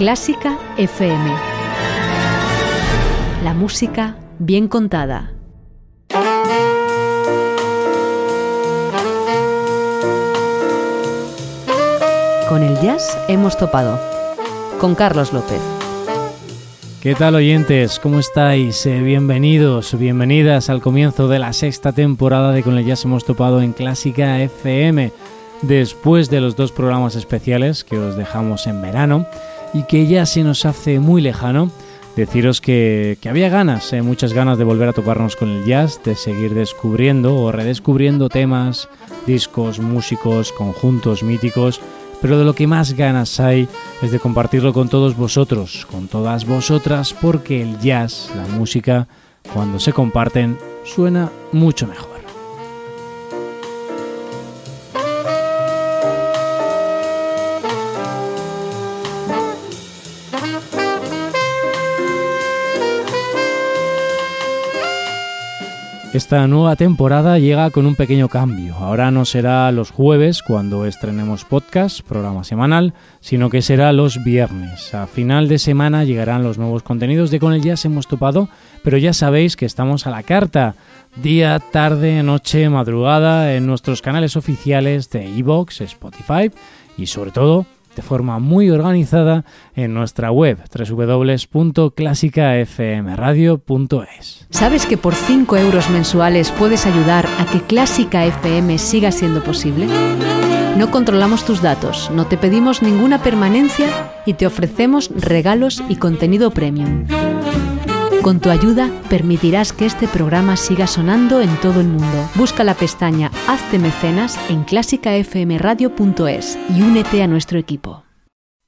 Clásica FM. La música bien contada. Con el jazz hemos topado. Con Carlos López. ¿Qué tal oyentes? ¿Cómo estáis? Eh, bienvenidos, bienvenidas al comienzo de la sexta temporada de Con el Jazz hemos topado en Clásica FM, después de los dos programas especiales que os dejamos en verano y que ya se nos hace muy lejano. Deciros que, que había ganas, eh, muchas ganas de volver a toparnos con el jazz, de seguir descubriendo o redescubriendo temas, discos, músicos, conjuntos míticos pero de lo que más ganas hay es de compartirlo con todos vosotros, con todas vosotras, porque el jazz, la música, cuando se comparten, suena mucho mejor. Esta nueva temporada llega con un pequeño cambio. Ahora no será los jueves cuando estrenemos podcast, programa semanal, sino que será los viernes. A final de semana llegarán los nuevos contenidos de Con el Jazz hemos topado, pero ya sabéis que estamos a la carta. Día, tarde, noche, madrugada en nuestros canales oficiales de Evox, Spotify y sobre todo de forma muy organizada en nuestra web www.clásicafmradio.es. ¿Sabes que por 5 euros mensuales puedes ayudar a que Clásica FM siga siendo posible? No controlamos tus datos, no te pedimos ninguna permanencia y te ofrecemos regalos y contenido premium. Con tu ayuda permitirás que este programa siga sonando en todo el mundo. Busca la pestaña Hazte mecenas en clásicafmradio.es y únete a nuestro equipo.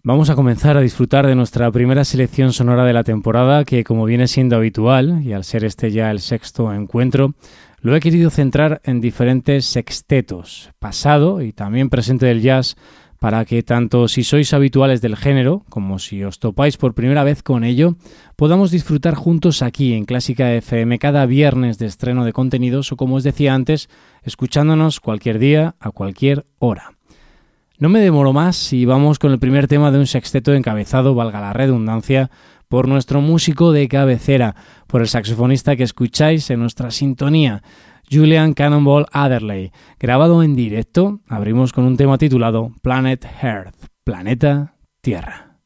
Vamos a comenzar a disfrutar de nuestra primera selección sonora de la temporada que, como viene siendo habitual, y al ser este ya el sexto encuentro, lo he querido centrar en diferentes sextetos, pasado y también presente del jazz, para que tanto si sois habituales del género como si os topáis por primera vez con ello, podamos disfrutar juntos aquí en Clásica FM cada viernes de estreno de contenidos o como os decía antes, escuchándonos cualquier día a cualquier hora. No me demoro más y vamos con el primer tema de un sexteto encabezado, valga la redundancia, por nuestro músico de cabecera, por el saxofonista que escucháis en nuestra sintonía. Julian Cannonball Adderley. Grabado en directo, abrimos con un tema titulado Planet Earth, Planeta Tierra.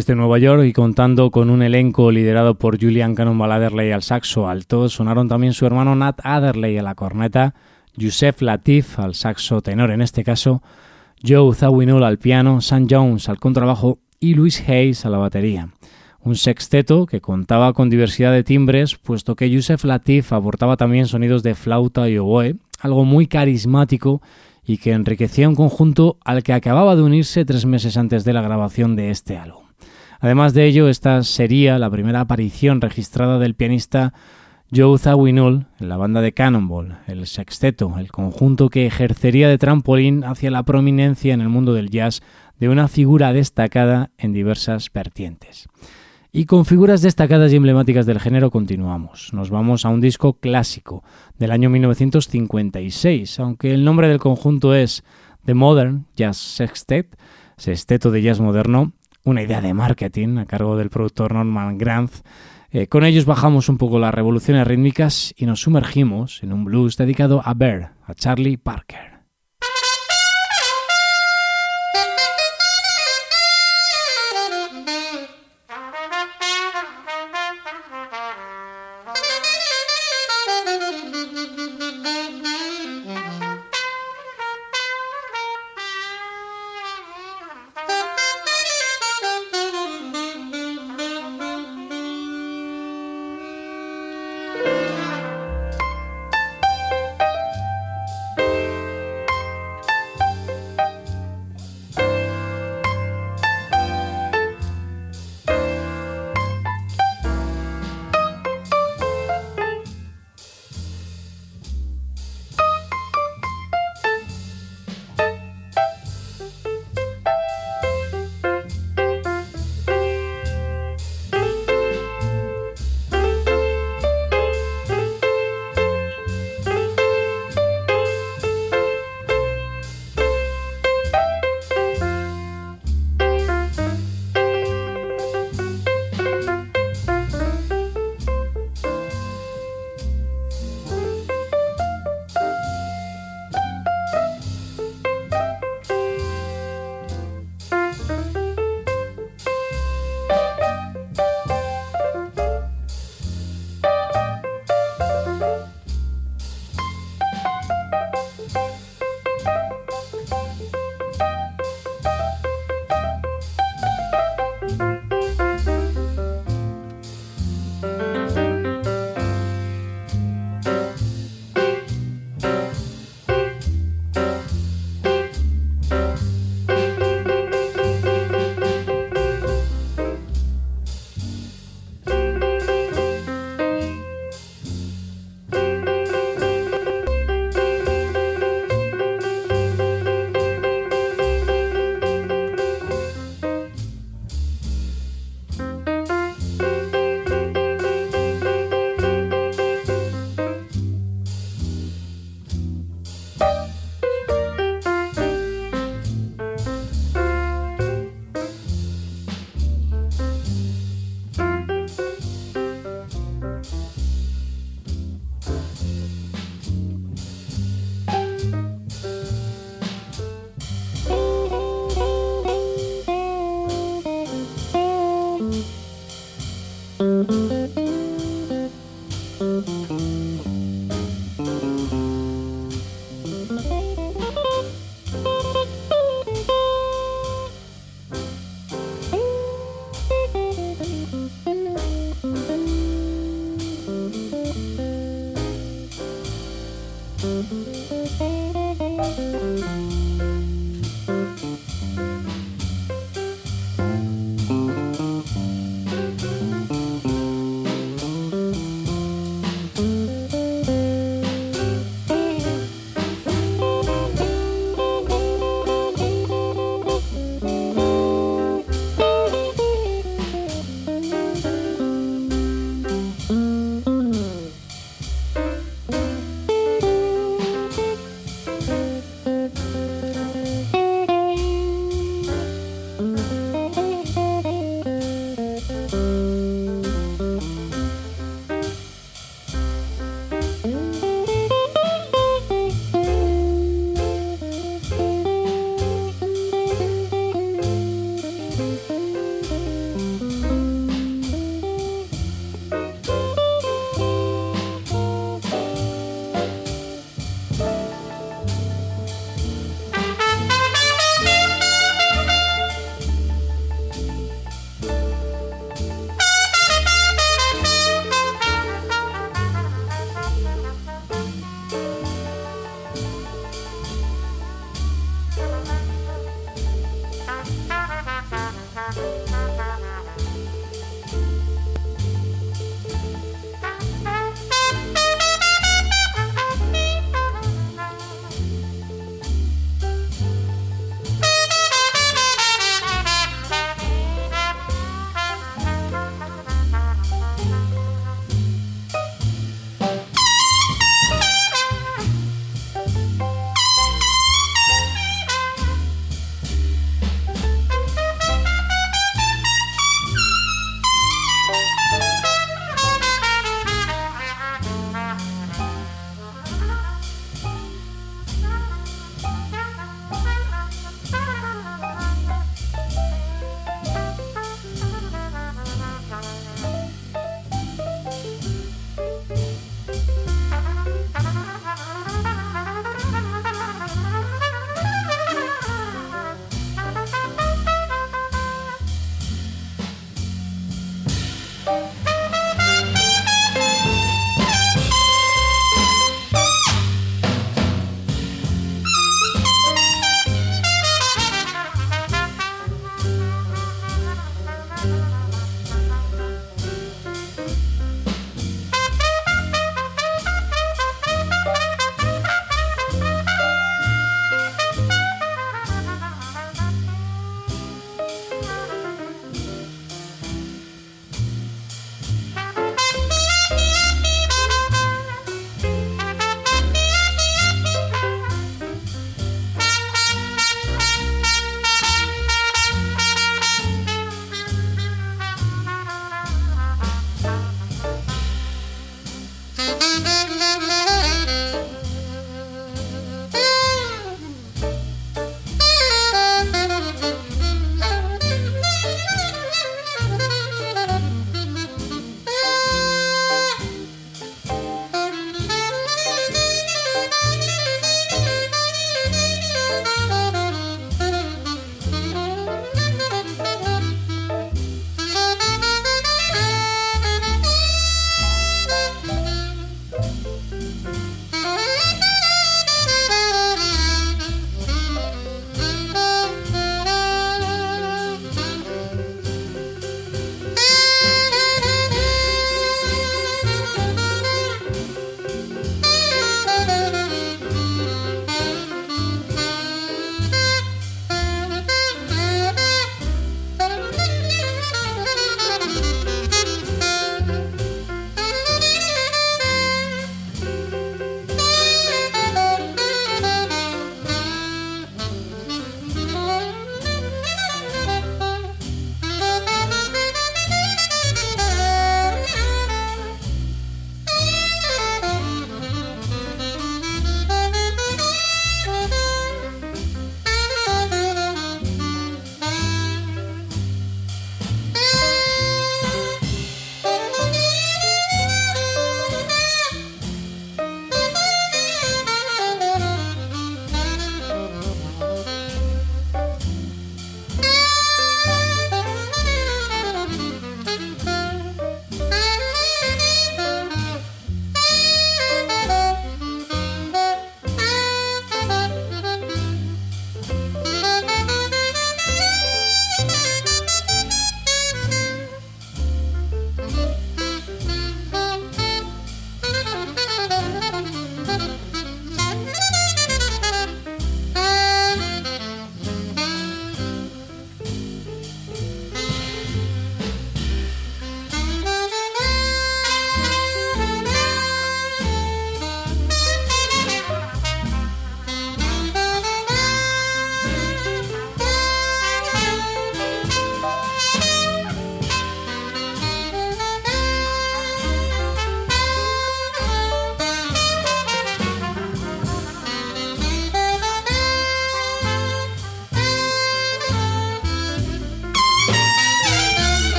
Desde Nueva York y contando con un elenco liderado por Julian Cannonball Adderley al saxo alto, sonaron también su hermano Nat Adderley a la corneta, Yusef Latif al saxo tenor en este caso, Joe Zawinul al piano, Sam Jones al contrabajo y Luis Hayes a la batería. Un sexteto que contaba con diversidad de timbres, puesto que Yusef Latif aportaba también sonidos de flauta y oboe, algo muy carismático y que enriquecía un conjunto al que acababa de unirse tres meses antes de la grabación de este álbum. Además de ello, esta sería la primera aparición registrada del pianista Joe Zawinul en la banda de Cannonball, el sexteto, el conjunto que ejercería de trampolín hacia la prominencia en el mundo del jazz de una figura destacada en diversas vertientes. Y con figuras destacadas y emblemáticas del género continuamos. Nos vamos a un disco clásico del año 1956, aunque el nombre del conjunto es The Modern Jazz Sextet, sexteto de jazz moderno, una idea de marketing a cargo del productor Norman Granz. Eh, con ellos bajamos un poco las revoluciones rítmicas y nos sumergimos en un blues dedicado a Bear, a Charlie Parker.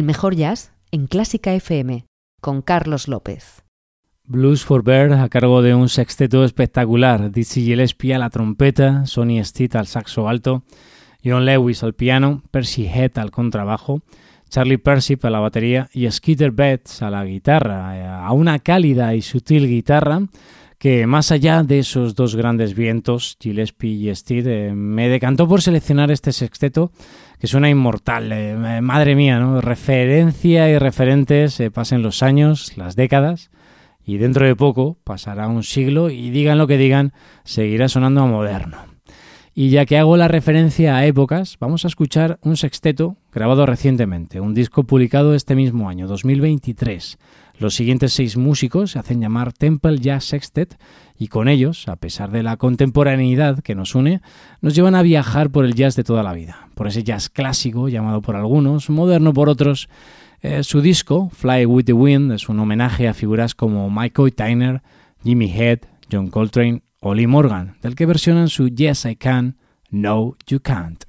El mejor jazz en Clásica FM con Carlos López. Blues for Bear a cargo de un sexteto espectacular. Dizzy Gillespie a la trompeta, Sonny Stitt al saxo alto, John Lewis al piano, Percy Head al contrabajo, Charlie Percy a la batería y Skeeter Betts a la guitarra, a una cálida y sutil guitarra que más allá de esos dos grandes vientos, Gillespie y Stitt, eh, me decantó por seleccionar este sexteto que suena inmortal. Eh, madre mía, ¿no? Referencia y referentes, pasen los años, las décadas, y dentro de poco pasará un siglo y digan lo que digan, seguirá sonando a moderno. Y ya que hago la referencia a épocas, vamos a escuchar un sexteto grabado recientemente, un disco publicado este mismo año, 2023. Los siguientes seis músicos se hacen llamar Temple Jazz Sextet y con ellos, a pesar de la contemporaneidad que nos une, nos llevan a viajar por el jazz de toda la vida, por ese jazz clásico llamado por algunos, moderno por otros, eh, su disco, Fly with the Wind, es un homenaje a figuras como Michael Tyner, Jimmy Head, John Coltrane o Lee Morgan, del que versionan su Yes I Can, No You Can't.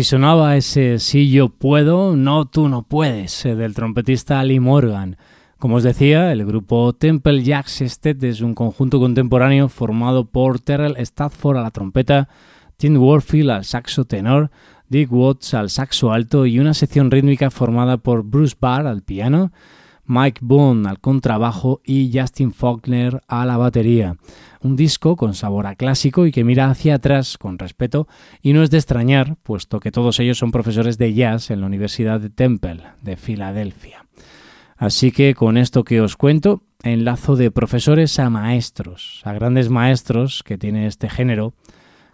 Así sonaba ese Sí yo puedo, no tú no puedes, eh, del trompetista Lee Morgan. Como os decía, el grupo Temple Jack Sextet es un conjunto contemporáneo formado por Terrell Stafford a la trompeta, Tim Warfield al saxo tenor, Dick Watts al saxo alto y una sección rítmica formada por Bruce Barr al piano, Mike Boone al contrabajo y Justin Faulkner a la batería. Un disco con sabor a clásico y que mira hacia atrás con respeto y no es de extrañar, puesto que todos ellos son profesores de jazz en la Universidad de Temple de Filadelfia. Así que con esto que os cuento, enlazo de profesores a maestros, a grandes maestros que tiene este género,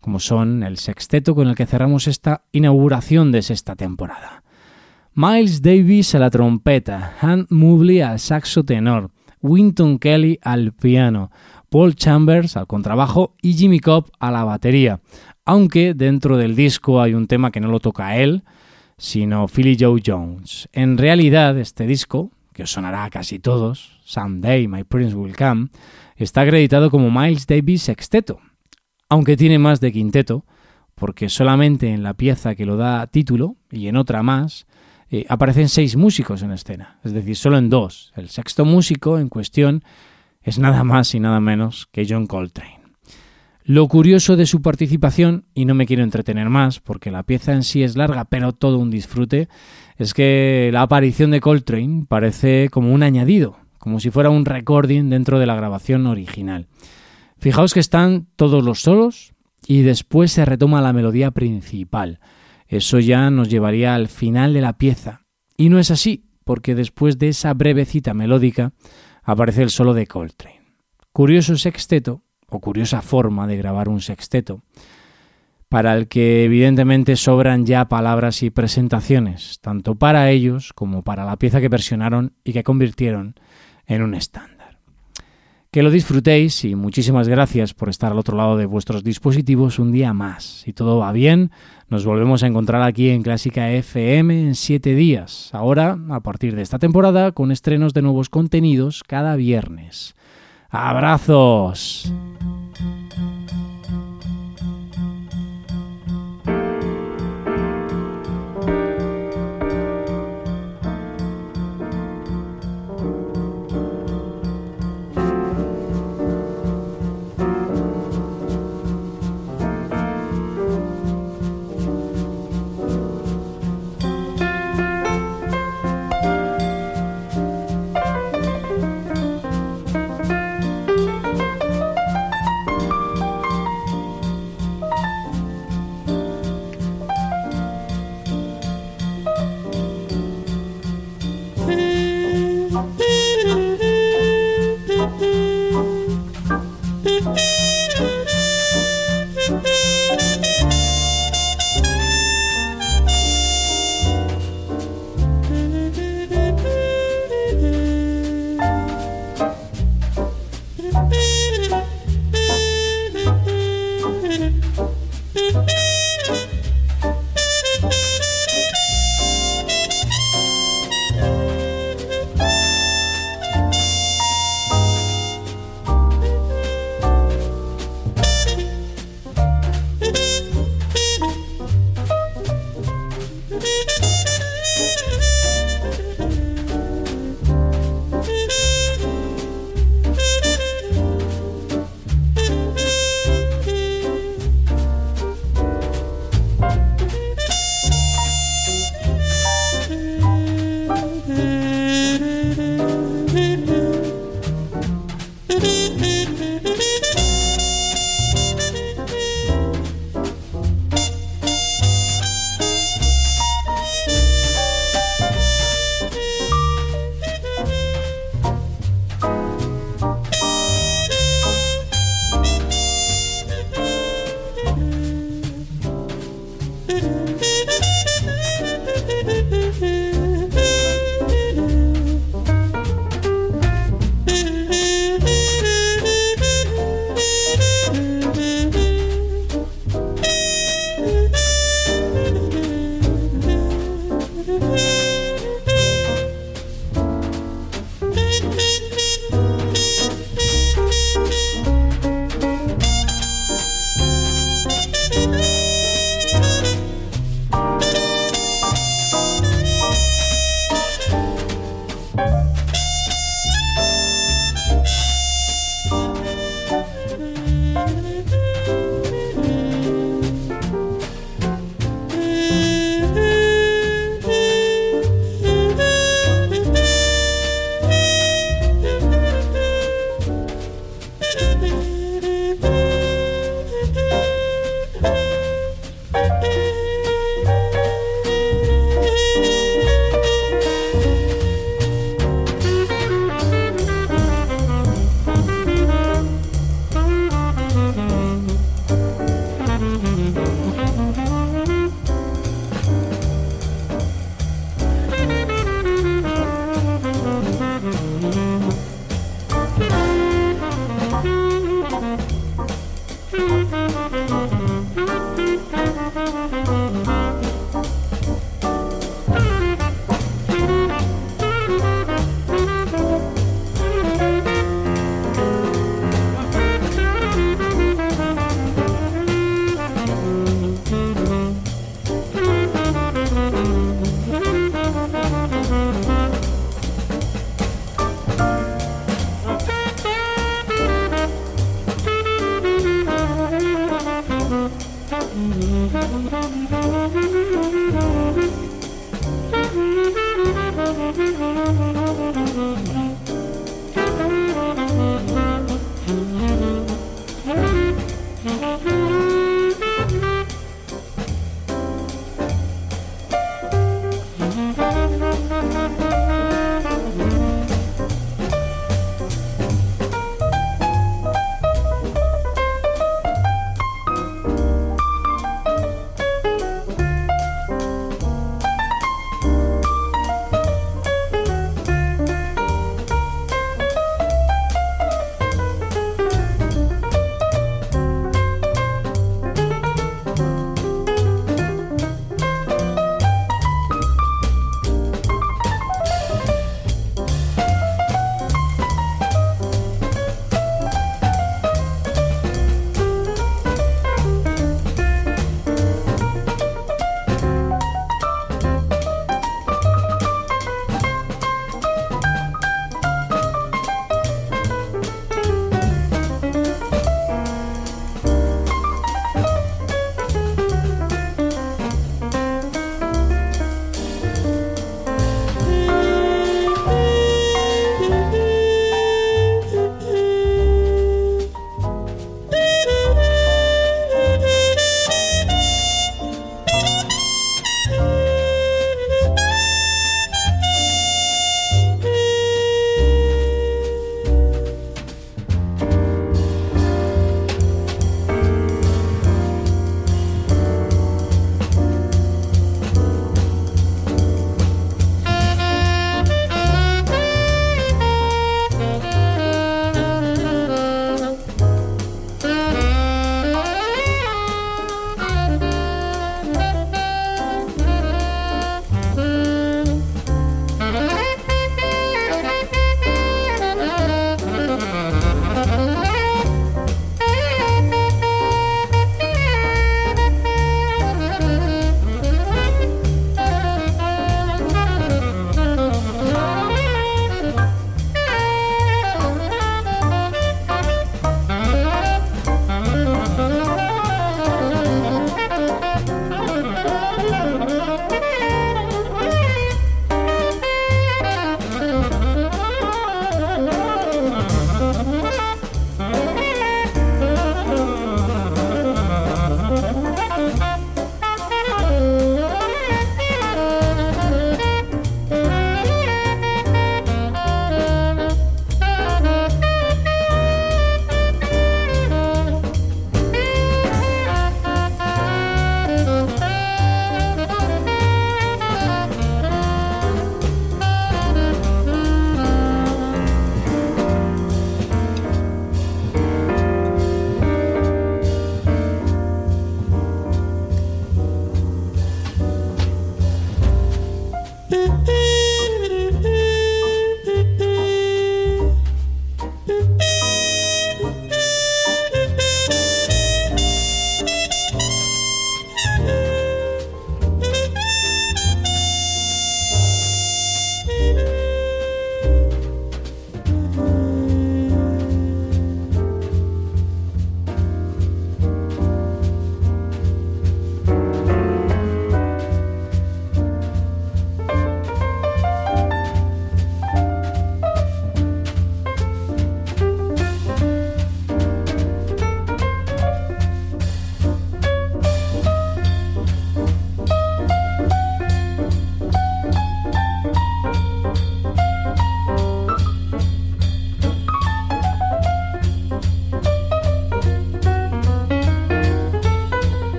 como son el sexteto con el que cerramos esta inauguración de sexta temporada. Miles Davis a la trompeta, Han Mobley al saxo tenor, Winton Kelly al piano, Paul Chambers al contrabajo y Jimmy Cobb a la batería. Aunque dentro del disco hay un tema que no lo toca él, sino Philly Joe Jones. En realidad, este disco, que os sonará a casi todos, Someday My Prince Will Come, está acreditado como Miles Davis Sexteto, aunque tiene más de quinteto, porque solamente en la pieza que lo da título y en otra más, eh, aparecen seis músicos en escena, es decir, solo en dos. El sexto músico en cuestión es nada más y nada menos que John Coltrane. Lo curioso de su participación, y no me quiero entretener más porque la pieza en sí es larga, pero todo un disfrute, es que la aparición de Coltrane parece como un añadido, como si fuera un recording dentro de la grabación original. Fijaos que están todos los solos y después se retoma la melodía principal. Eso ya nos llevaría al final de la pieza. Y no es así, porque después de esa breve cita melódica aparece el solo de Coltrane. Curioso sexteto, o curiosa forma de grabar un sexteto, para el que evidentemente sobran ya palabras y presentaciones, tanto para ellos como para la pieza que versionaron y que convirtieron en un estándar. Que lo disfrutéis y muchísimas gracias por estar al otro lado de vuestros dispositivos un día más. Si todo va bien, nos volvemos a encontrar aquí en Clásica FM en siete días. Ahora, a partir de esta temporada, con estrenos de nuevos contenidos cada viernes. ¡Abrazos!